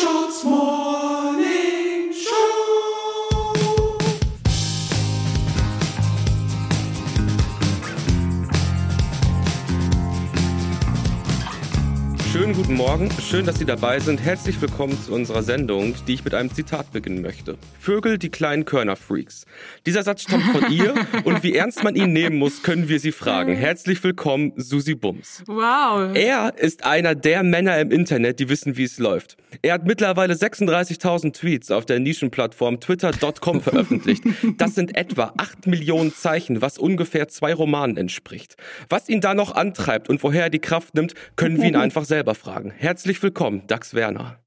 Screenshots Morning Show. Schönen guten Morgen, schön, dass Sie dabei sind. Herzlich willkommen zu unserer Sendung, die ich mit einem Zitat beginnen möchte. Vögel, die kleinen Körnerfreaks. Dieser Satz stammt von ihr und wie ernst man ihn nehmen muss, können wir Sie fragen. Herzlich willkommen, Susi Bums. Wow. Er ist einer der Männer im Internet, die wissen, wie es läuft. Er hat mittlerweile 36.000 Tweets auf der Nischenplattform twitter.com veröffentlicht. Das sind etwa 8 Millionen Zeichen, was ungefähr zwei Romanen entspricht. Was ihn da noch antreibt und woher er die Kraft nimmt, können wir ihn einfach selber fragen. Herzlich willkommen, Dax Werner.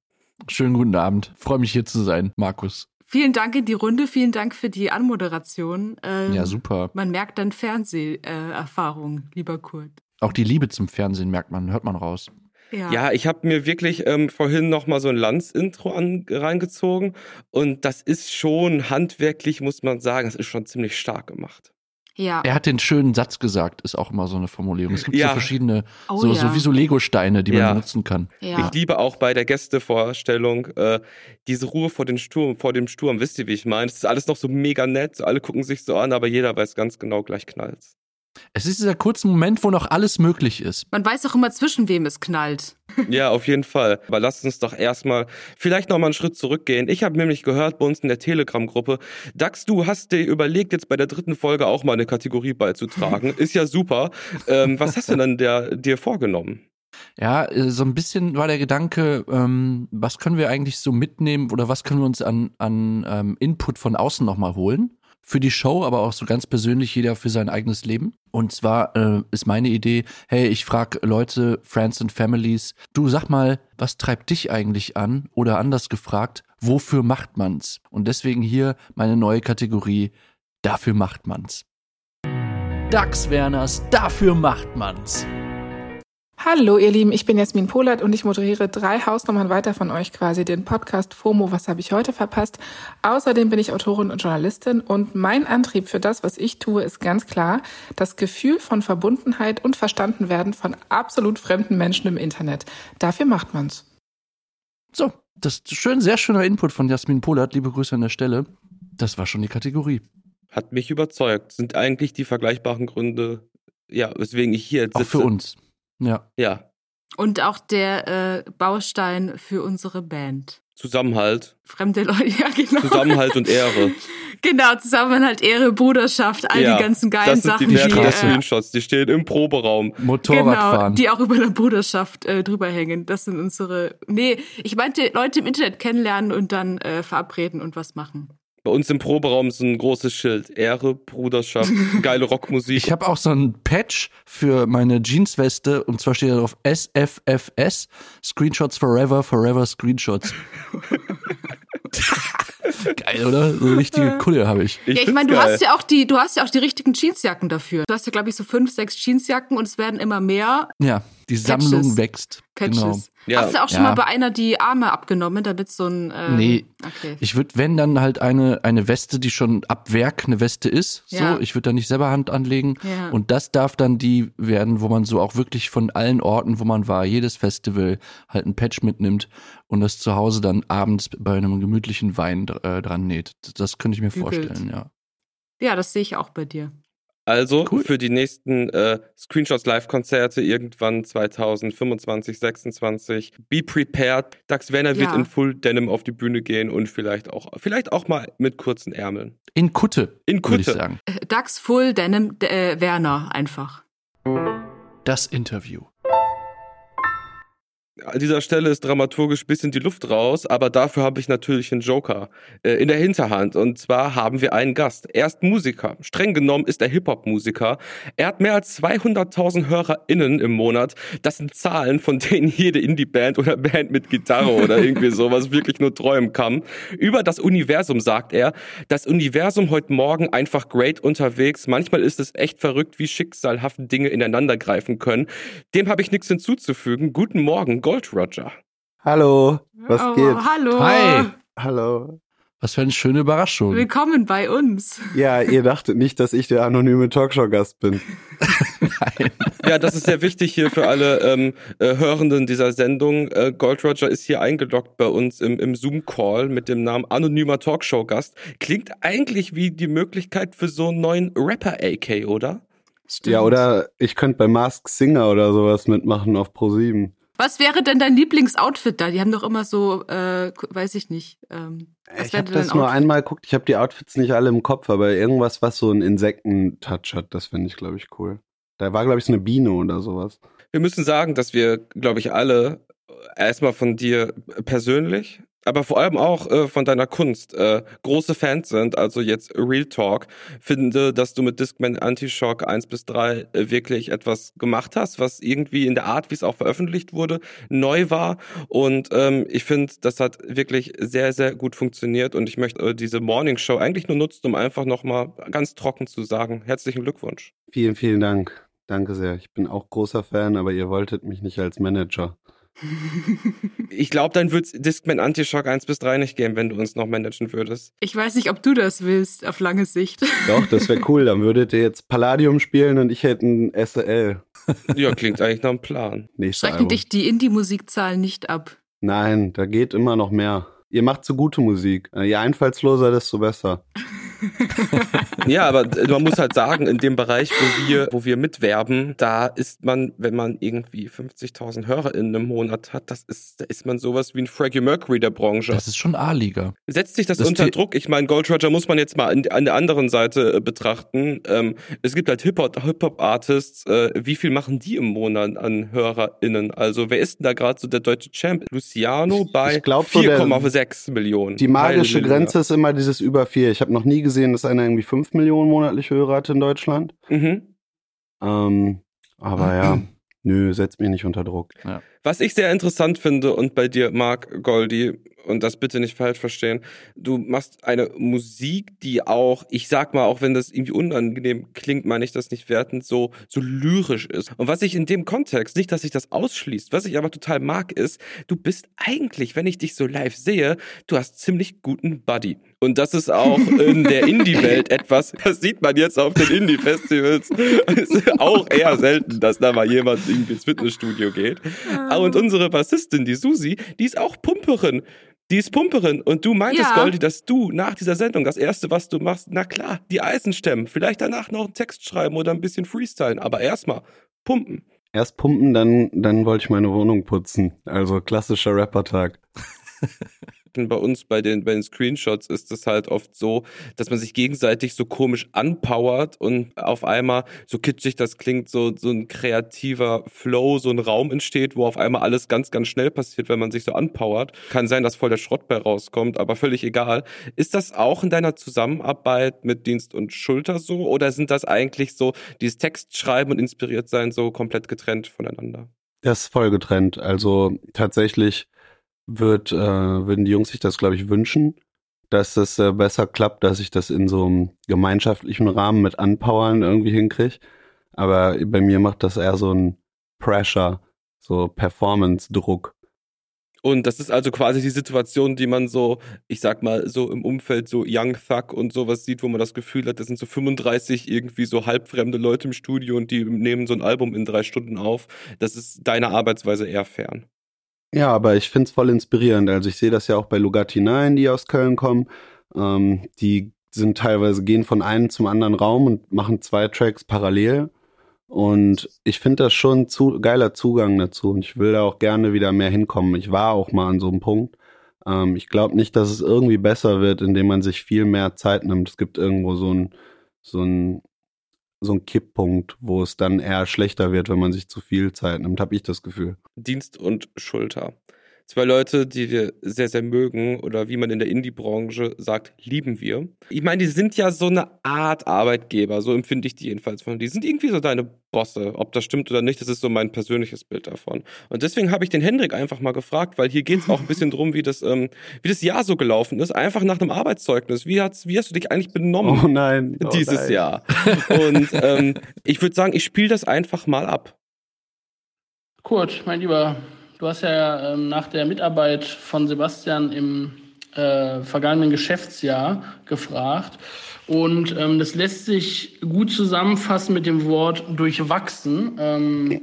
Schönen guten Abend. Freue mich hier zu sein, Markus. Vielen Dank in die Runde, vielen Dank für die Anmoderation. Ähm, Ja, super. Man merkt dann Fernseherfahrung, lieber Kurt. Auch die Liebe zum Fernsehen merkt man, hört man raus. Ja. Ja, ich habe mir wirklich ähm, vorhin noch mal so ein Lanz-Intro an- reingezogen und das ist schon handwerklich, muss man sagen, das ist schon ziemlich stark gemacht. ja. Er hat den schönen Satz gesagt, ist auch immer so eine Formulierung. Es gibt Ja. so verschiedene, Oh so, ja. so wie so Lego-Steine, die man Ja. benutzen kann. ja. Ich liebe auch bei der Gästevorstellung äh, diese Ruhe vor, den Sturm, vor dem Sturm. Wisst ihr, wie ich meine? Es ist alles noch so mega nett, alle gucken sich so an, aber jeder weiß ganz genau, gleich knallt's. Es ist dieser kurze Moment, wo noch alles möglich ist. Man weiß auch immer, zwischen wem es knallt. Ja, auf jeden Fall. Aber lasst uns doch erstmal vielleicht noch mal einen Schritt zurückgehen. Ich habe nämlich gehört bei uns in der Telegram-Gruppe, Dax, du hast dir überlegt, jetzt bei der dritten Folge auch mal eine Kategorie beizutragen. Ist ja super. Ähm, was hast du denn der, dir vorgenommen? Ja, äh, so ein bisschen war der Gedanke, ähm, was können wir eigentlich so mitnehmen oder was können wir uns an, an ähm, Input von außen nochmal holen? Für die Show, aber auch so ganz persönlich jeder für sein eigenes Leben. Und zwar äh, ist meine Idee, hey, ich frage Leute, Friends and Families, du sag mal, was treibt dich eigentlich an? Oder anders gefragt, wofür macht man's? Und deswegen hier meine neue Kategorie, dafür macht man's. Dax Werners, dafür macht man's. Hallo ihr Lieben, ich bin Jasmin Polat und ich moderiere drei Hausnummern weiter von euch quasi den Podcast FOMO, was habe ich heute verpasst. Außerdem bin ich Autorin und Journalistin und mein Antrieb für das, was ich tue, ist ganz klar, das Gefühl von Verbundenheit und Verstandenwerden von absolut fremden Menschen im Internet. Dafür macht man's. So, das ist schön, sehr schöner Input von Jasmin Polat. Liebe Grüße an der Stelle. Das war schon die Kategorie. Hat mich überzeugt. Sind eigentlich die vergleichbaren Gründe, ja, weswegen ich hier jetzt Auch sitze. für uns. Ja. Ja, Und auch der äh, Baustein für unsere Band. Zusammenhalt. Fremde Leute, ja genau. Zusammenhalt und Ehre. Genau, Zusammenhalt, Ehre, Bruderschaft, all ja, die ganzen geilen das sind Sachen, die Werte die, äh, Screenshots. Die stehen im Proberaum. genau, Motorradfahren. die auch über der Bruderschaft äh, drüber hängen. Das sind unsere. Nee, ich meinte Leute im Internet kennenlernen und dann äh, verabreden und was machen. Bei uns im Proberaum ist ein großes Schild. Ehre, Bruderschaft, geile Rockmusik. Ich habe auch so ein Patch für meine Jeansweste und zwar steht da drauf SFFS, Screenshots Forever, Forever Screenshots. Geil, oder? So eine richtige Kulle habe ich. ja, ich meine, du geil. hast ja auch die, du hast ja auch die richtigen Jeansjacken dafür. Du hast ja, glaube ich, so fünf, sechs Jeansjacken und es werden immer mehr Ja, die Sammlung Patches. wächst. Patches. Genau. Ja. Hast du auch schon Ja. mal bei einer die Arme abgenommen, damit so ein ähm, Nee. Okay. Ich würde, wenn dann halt eine, eine Weste, die schon ab Werk eine Weste ist, so, Ja. ich würde da nicht selber Hand anlegen. Ja. Und das darf dann die werden, wo man so auch wirklich von allen Orten, wo man war, jedes Festival halt ein Patch mitnimmt und das zu Hause dann abends bei einem gemütlichen Wein äh, dran näht. Das könnte ich mir Bügelt. vorstellen, ja. Ja, das sehe ich auch bei dir. Also Cool. für die nächsten äh, Screenshots Live-Konzerte irgendwann 2025, 26. Be prepared. Dax Werner wird Ja. in Full Denim auf die Bühne gehen und vielleicht auch, vielleicht auch mal mit kurzen Ärmeln. In Kutte, In würde ich Kutte. sagen. Dax Full Denim äh, Werner einfach. Das Interview. An dieser Stelle ist dramaturgisch bisschen die Luft raus, aber dafür habe ich natürlich einen Joker äh, in der Hinterhand. Und zwar haben wir einen Gast. Er ist Musiker. Streng genommen ist er Hip-Hop-Musiker. Er hat mehr als 200.000 HörerInnen im Monat. Das sind Zahlen, von denen jede Indie-Band oder Band mit Gitarre oder irgendwie sowas wirklich nur träumen kann. Über das Universum sagt er, das Universum heute Morgen einfach great unterwegs. Manchmal ist es echt verrückt, wie schicksalhaft Dinge ineinander greifen können. Dem habe ich nichts hinzuzufügen. Guten Morgen, Gold Roger. Hallo, was oh, geht? Hallo. Hi. Hallo. Was für eine schöne Überraschung. Willkommen bei uns. Ja, ihr dachtet nicht, dass ich der anonyme Talkshow-Gast bin. Nein. Ja, das ist sehr wichtig hier für alle ähm, äh, Hörenden dieser Sendung. Äh, Gold Roger ist hier eingeloggt bei uns im, im Zoom-Call mit dem Namen anonymer Talkshow-Gast. Klingt eigentlich wie die Möglichkeit für so einen neuen Rapper-AK, oder? Stimmt. Ja, oder ich könnte bei Mask Singer oder sowas mitmachen auf Pro7. Was wäre denn dein Lieblingsoutfit da? Die haben doch immer so, äh, weiß ich nicht. Ähm, was Ich wäre habe das nur Outfit? einmal geguckt. Ich habe die Outfits nicht alle im Kopf, aber irgendwas, was so einen Insekten-Touch hat, das finde ich, glaube ich, cool. Da war, glaube ich, so eine Biene oder sowas. Wir müssen sagen, dass wir, glaube ich, alle äh, erstmal von dir persönlich, aber vor allem auch äh, von deiner Kunst äh, große Fans sind. Also jetzt Real Talk. Finde, dass du mit Discman Anti-Shock 1 bis 3 äh, wirklich etwas gemacht hast, was irgendwie in der Art, wie es auch veröffentlicht wurde, neu war. Und ähm, ich finde, das hat wirklich sehr, sehr gut funktioniert. Und ich möchte äh, diese Morning Show eigentlich nur nutzen, um einfach nochmal ganz trocken zu sagen, herzlichen Glückwunsch. Vielen, vielen Dank. Danke sehr. Ich bin auch großer Fan, aber ihr wolltet mich nicht als Manager. Ich glaube, dann wird's Discman Anti-Shock 1 bis 3 nicht geben, wenn du uns noch managen würdest. Ich weiß nicht, ob du das willst, auf lange Sicht. Doch, das wäre cool. Dann würdet ihr jetzt Palladium spielen und ich hätte ein SL. Ja, klingt eigentlich nach einem Plan. Nächstes Schrecken Album. dich die Indie-Musikzahlen nicht ab. Nein, da geht immer noch mehr. Ihr macht so gute Musik. Je einfallsloser, desto besser. Ja, aber man muss halt sagen, in dem Bereich, wo wir, wo wir mitwerben, da ist man, wenn man irgendwie 50.000 HörerInnen im Monat hat, das ist, da ist man sowas wie ein Freddie Mercury der Branche. Das ist schon A-Liga. Setzt sich das, Das unter Druck? Ich meine, Gold Roger muss man jetzt mal an, an der anderen Seite äh, betrachten. Ähm, es gibt halt Hip-Hop- Hip-Hop-Artists. Äh, wie viel machen die im Monat an HörerInnen? Also, wer ist denn da gerade so der deutsche Champ? Luciano bei ich glaub so, der- 4,6 Millionen. Die magische. Grenze ist immer dieses über vier. Ich habe noch nie gesehen, dass einer irgendwie fünf Millionen monatliche Hörer hat in Deutschland. Mhm. Ähm, aber ja, nö, setzt mich nicht unter Druck. Was ich sehr interessant finde und bei dir, Marc Goldi, und das bitte nicht falsch verstehen, du machst eine Musik, die auch, ich sag mal, auch wenn das irgendwie unangenehm klingt, meine ich das nicht wertend, so, so lyrisch ist. Und was ich in dem Kontext, nicht, dass sich das ausschließt, was ich aber total mag, ist, du bist eigentlich, wenn ich dich so live sehe, du hast ziemlich guten Buddy. Und das ist auch in der Indie-Welt etwas, das sieht man jetzt auf den Indie-Festivals. Es ist auch eher selten, dass da mal jemand irgendwie ins Fitnessstudio geht. Ah, Und unsere Bassistin, die Susi, die ist auch Pumperin. Die ist Pumperin. Und du meintest, Ja. Goldi, dass du nach dieser Sendung das Erste, was du machst, na klar, die Eisen stemmen. Vielleicht danach noch einen Text schreiben oder ein bisschen freestylen. Aber erstmal pumpen. Erst pumpen, dann, dann wollte ich meine Wohnung putzen. Also klassischer Rappertag. bei uns bei den, bei den Screenshots ist es halt oft so, dass man sich gegenseitig so komisch anpowert und auf einmal, so kitschig das klingt, so, so ein kreativer Flow, so ein Raum entsteht, wo auf einmal alles ganz, ganz schnell passiert, wenn man sich so anpowert. Kann sein, dass voll der Schrott bei rauskommt, aber völlig egal. Ist das auch in deiner Zusammenarbeit mit Dienst und Schulter so oder sind das eigentlich so, dieses Textschreiben und inspiriert sein so komplett getrennt voneinander? Das ist voll getrennt. Also tatsächlich wird, äh, würden die Jungs sich das, glaube ich, wünschen, dass das äh, besser klappt, dass ich das in so einem gemeinschaftlichen Rahmen mit Anpowern irgendwie hinkriege. Aber bei mir macht das eher so ein Pressure, so Performance-Druck. Und das ist also quasi die Situation, die man so, ich sag mal, so im Umfeld so Young Thug und sowas sieht, wo man das Gefühl hat, das sind so 35 irgendwie so halbfremde Leute im Studio und die nehmen so ein Album in drei Stunden auf. Das ist deiner Arbeitsweise eher fern. Ja, aber ich find's voll inspirierend. Also ich sehe das ja auch bei Lugatti 9, die aus Köln kommen. Ähm, die sind teilweise, gehen von einem zum anderen Raum und machen zwei Tracks parallel. Und ich finde das schon zu geiler Zugang dazu. Und ich will da auch gerne wieder mehr hinkommen. Ich war auch mal an so einem Punkt. Ähm, ich glaube nicht, dass es irgendwie besser wird, indem man sich viel mehr Zeit nimmt. Es gibt irgendwo so ein, so ein, so ein Kipppunkt, wo es dann eher schlechter wird, wenn man sich zu viel Zeit nimmt, habe ich das Gefühl. Dienst und Schulter. Zwei Leute, die wir sehr, sehr mögen oder wie man in der Indie-Branche sagt, lieben wir. Ich meine, die sind ja so eine Art Arbeitgeber, so empfinde ich die jedenfalls von. Die sind irgendwie so deine Bosse. Ob das stimmt oder nicht, das ist so mein persönliches Bild davon. Und deswegen habe ich den Hendrik einfach mal gefragt, weil hier geht es auch ein bisschen drum, wie das, ähm, wie das Jahr so gelaufen ist. Einfach nach einem Arbeitszeugnis. Wie, hat's, wie hast du dich eigentlich benommen? Oh nein. Oh dieses nein. Jahr. Und ähm, ich würde sagen, ich spiele das einfach mal ab. Kurt, mein Lieber, du hast ja ähm, nach der Mitarbeit von Sebastian im äh, vergangenen Geschäftsjahr gefragt. Und ähm, das lässt sich gut zusammenfassen mit dem Wort durchwachsen. Ähm,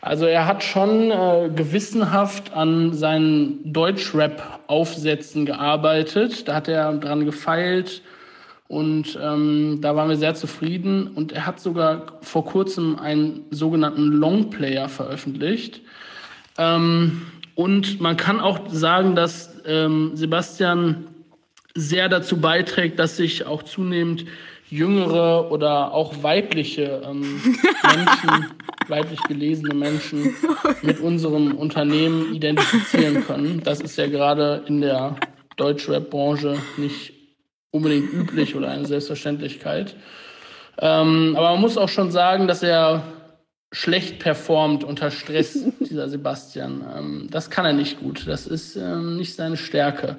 also er hat schon äh, gewissenhaft an seinen Deutschrap-Aufsätzen gearbeitet. Da hat er dran gefeilt und ähm, da waren wir sehr zufrieden. Und er hat sogar vor kurzem einen sogenannten Longplayer veröffentlicht. Ähm, und man kann auch sagen, dass ähm, Sebastian sehr dazu beiträgt, dass sich auch zunehmend jüngere oder auch weibliche ähm, Menschen, weiblich gelesene Menschen mit unserem Unternehmen identifizieren können. Das ist ja gerade in der Deutschrap-Branche nicht unbedingt üblich oder eine Selbstverständlichkeit. Ähm, aber man muss auch schon sagen, dass er schlecht performt unter Stress, dieser Sebastian. Ähm, das kann er nicht gut. Das ist ähm, nicht seine Stärke.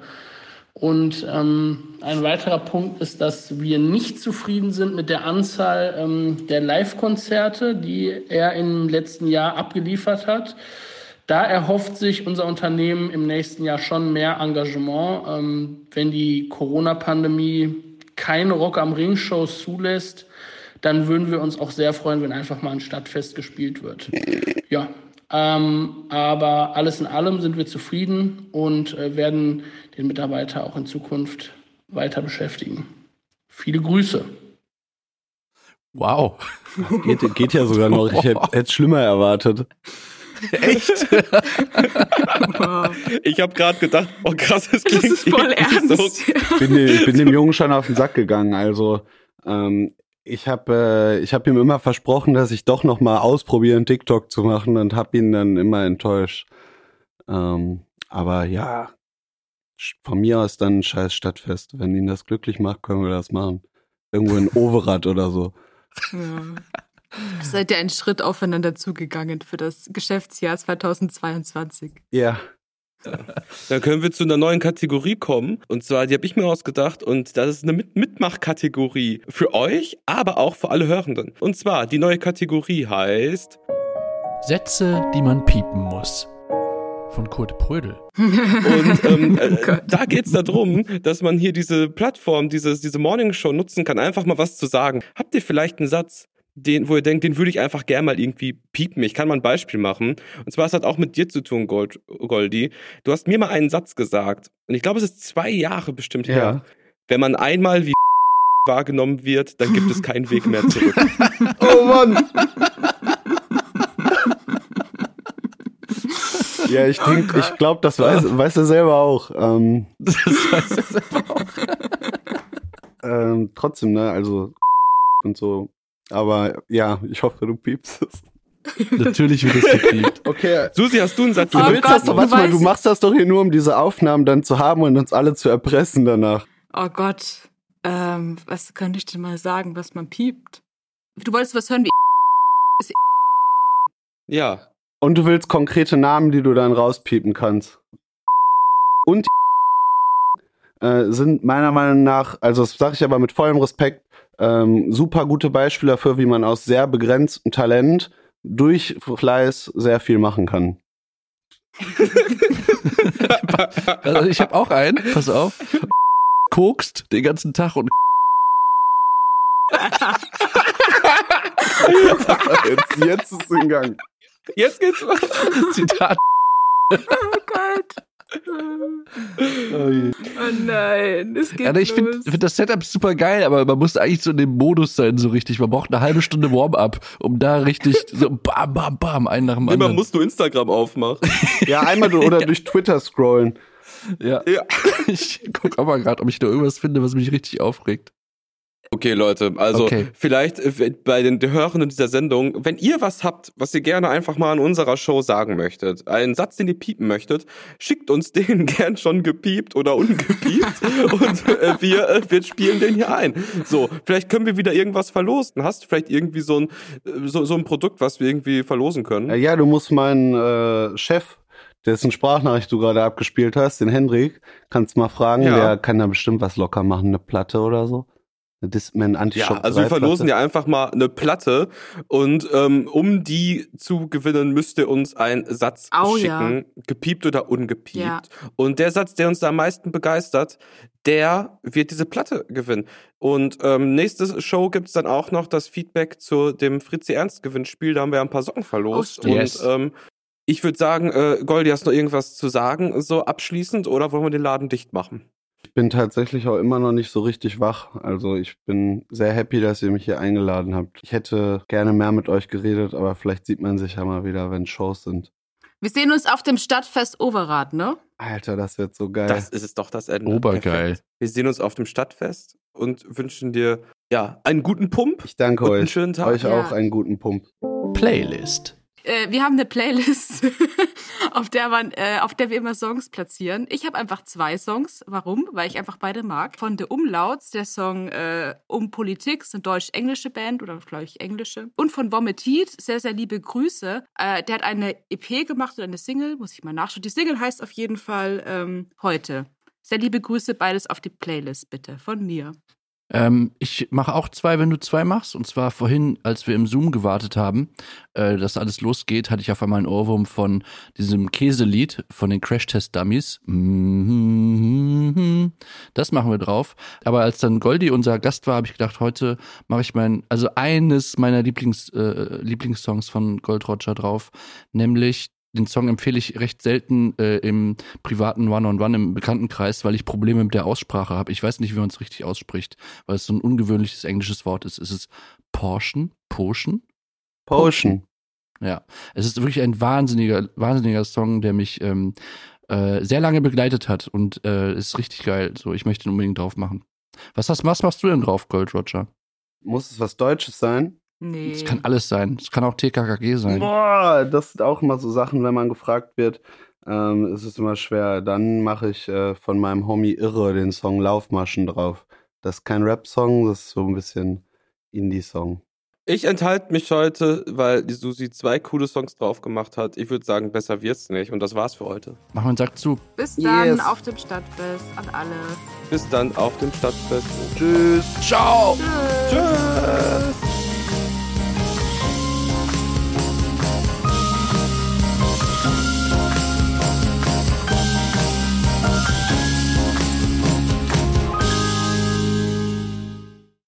Und ähm, ein weiterer Punkt ist, dass wir nicht zufrieden sind mit der Anzahl ähm, der Live-Konzerte, die er im letzten Jahr abgeliefert hat. Da erhofft sich unser Unternehmen im nächsten Jahr schon mehr Engagement. Ähm, wenn die Corona-Pandemie keine Rock am Ring-Shows zulässt, dann würden wir uns auch sehr freuen, wenn einfach mal ein Stadtfest gespielt wird. Ja, ähm, aber alles in allem sind wir zufrieden und äh, werden den Mitarbeiter auch in Zukunft weiter beschäftigen. Viele Grüße. Wow. Geht, geht ja sogar noch. Ich hätte es schlimmer erwartet. Echt? Ich habe gerade gedacht, oh krass, das Das klingt ist voll ernst. so. bin, dem- ich bin dem Jungen schon auf den Sack gegangen. Also ähm, ich habe äh, ich hab ihm immer versprochen, dass ich doch noch mal ausprobieren, TikTok zu machen und habe ihn dann immer enttäuscht. Ähm, aber ja, sch- von mir aus dann ein scheiß Stadtfest. Wenn ihn das glücklich macht, können wir das machen. Irgendwo in Overath oder so. Ja. Seid ihr einen Schritt aufeinander zugegangen für das Geschäftsjahr 2022? Ja. Da können wir zu einer neuen Kategorie kommen. Und zwar, die habe ich mir ausgedacht. Und das ist eine Mit Mitmachkategorie für euch, aber auch für alle Hörenden. Und zwar, die neue Kategorie heißt Sätze, die man piepen muss. Von Kurt Prödel. Und ähm, Oh äh, Gott. da geht's darum, dass man hier diese Plattform, dieses, diese Morning Show nutzen kann, einfach mal was zu sagen. Habt ihr vielleicht einen Satz, den, wo ihr denkt, den würde ich einfach gern mal irgendwie piepen? Ich kann mal ein Beispiel machen. Und zwar, es hat auch mit dir zu tun, Gold, Goldi. Du hast mir mal einen Satz gesagt. Und ich glaube, es ist zwei Jahre bestimmt Ja. her. Wenn man einmal wie wahrgenommen wird, dann gibt es keinen Weg mehr zurück. Oh Mann! Ja, ich denke, ich glaube, das weiß, weiß er selber auch. Ähm, Das heißt das einfach auch. ähm, trotzdem, ne, also und so. Aber ja, ich hoffe, du piepst es. Natürlich wird es gepiept. Okay. Susi, hast du einen Satz? Du Oh willst Gott, das doch, du warte mal, du machst das doch hier nur, um diese Aufnahmen dann zu haben und uns alle zu erpressen danach. Oh Gott. Ähm, was könnte ich denn mal sagen, was man piept? Du wolltest was hören wie Ja. Und du willst konkrete Namen, die du dann rauspiepen kannst. Und äh, sind meiner Meinung nach, also das sage ich aber mit vollem Respekt, ähm, super gute Beispiele dafür, wie man aus sehr begrenztem Talent durch Fleiß sehr viel machen kann. Also ich habe auch einen, pass auf. Kokst den ganzen Tag und Jetzt, jetzt ist es in Gang. Jetzt geht's los. Zitat. Oh Gott. Oh nein, es geht Ja, ich finde find das Setup super geil, aber man muss eigentlich so in dem Modus sein, so richtig. Man braucht eine halbe Stunde Warm-up, um da richtig so bam, bam, bam, einen nach dem Immer anderen. musst du Instagram aufmachen. Ja, einmal oder durch Twitter scrollen. ja. Ja. Ich guck auch mal gerade, ob ich da irgendwas finde, was mich richtig aufregt. Okay, Leute, also Okay. vielleicht äh, bei den Hörenden dieser Sendung, wenn ihr was habt, was ihr gerne einfach mal in unserer Show sagen möchtet, einen Satz, den ihr piepen möchtet, schickt uns den gern schon gepiept oder ungepiept und äh, wir, äh, wir spielen den hier ein. So, vielleicht können wir wieder irgendwas verlosen. Hast du vielleicht irgendwie so ein, äh, so, so ein Produkt, was wir irgendwie verlosen können? Äh, ja, du musst meinen äh, Chef, dessen Sprachnachricht du gerade abgespielt hast, den Hendrik, kannst mal fragen, Ja. der kann da bestimmt was locker machen, eine Platte oder so. Discman Anti-Shock Ja, also wir 3 verlosen ja einfach mal eine Platte und ähm, um die zu gewinnen, müsst ihr uns einen Satz ja. schicken, gepiept oder ungepiept. Ja. Und der Satz, der uns da am meisten begeistert, der wird diese Platte gewinnen. Und ähm, nächste Show gibt's dann auch noch das Feedback zu dem Fritzi Ernst Gewinnspiel. Da haben wir ja ein paar Socken verlost. Oh, und Yes. ähm, ich würde sagen, äh, Goldi, hast du noch irgendwas zu sagen, so abschließend, oder wollen wir den Laden dicht machen? Ich bin tatsächlich auch immer noch nicht so richtig wach. Also ich bin sehr happy, dass ihr mich hier eingeladen habt. Ich hätte gerne mehr mit euch geredet, aber vielleicht sieht man sich ja mal wieder, wenn Shows sind. Wir sehen uns auf dem Stadtfest Overath, ne? Alter, das wird so geil. Das ist es doch das Ende. Obergeil. Perfekt. Wir sehen uns auf dem Stadtfest und wünschen dir ja einen guten Pump. ich danke und einen euch. schönen Tag. Euch Ja. auch einen guten Pump. Playlist. Äh, wir haben eine Playlist, auf der man, äh, auf der wir immer Songs platzieren. Ich habe einfach zwei Songs. Warum? Weil ich einfach beide mag. Von The Umlauts, der Song äh, Um Politik, ist eine deutsch-englische Band oder glaube ich englische. Und von Vomited, sehr, sehr liebe Grüße. Äh, der hat eine EP gemacht oder eine Single, muss ich mal nachschauen. Die Single heißt auf jeden Fall ähm, heute. Sehr liebe Grüße, beides auf die Playlist bitte, von mir. Ähm, ich mache auch zwei, wenn du zwei machst. Und zwar vorhin, als wir im Zoom gewartet haben, äh, dass alles losgeht, hatte ich auf einmal einen Ohrwurm von diesem Käselied von den Crash Test Dummies. Das machen wir drauf. Aber als dann Goldi unser Gast war, habe ich gedacht, heute mache ich mein, also eines meiner Lieblings, äh, Lieblingssongs von Gold Roger drauf, nämlich den Song empfehle ich recht selten äh, im privaten One-on-One im Bekanntenkreis, weil ich Probleme mit der Aussprache habe. Ich weiß nicht, wie man es richtig ausspricht, weil es so ein ungewöhnliches englisches Wort ist. Ist es Portion? Potion? Potion. Ja. Es ist wirklich ein wahnsinniger, wahnsinniger Song, der mich ähm, äh, sehr lange begleitet hat und äh, ist richtig geil. So, ich möchte ihn unbedingt drauf machen. Was, hast, was machst du denn drauf, Gold Roger? Muss es was Deutsches sein? Nee. Es kann alles sein. Es kann auch TKKG sein. Boah, das sind auch immer so Sachen, wenn man gefragt wird. Ähm, es ist immer schwer. Dann mache ich äh, von meinem Homie Irre den Song Laufmaschen drauf. Das ist kein Rap-Song, das ist so ein bisschen Indie-Song. Ich enthalte mich heute, weil die Susi zwei coole Songs drauf gemacht hat. Ich würde sagen, besser wird's nicht. Und das war's für heute. Mach mal einen Sack zu. Bis dann Yes. auf dem Stadtfest an alle. Bis dann auf dem Stadtfest. Tschüss. Ciao! Tschüss. Tschüss.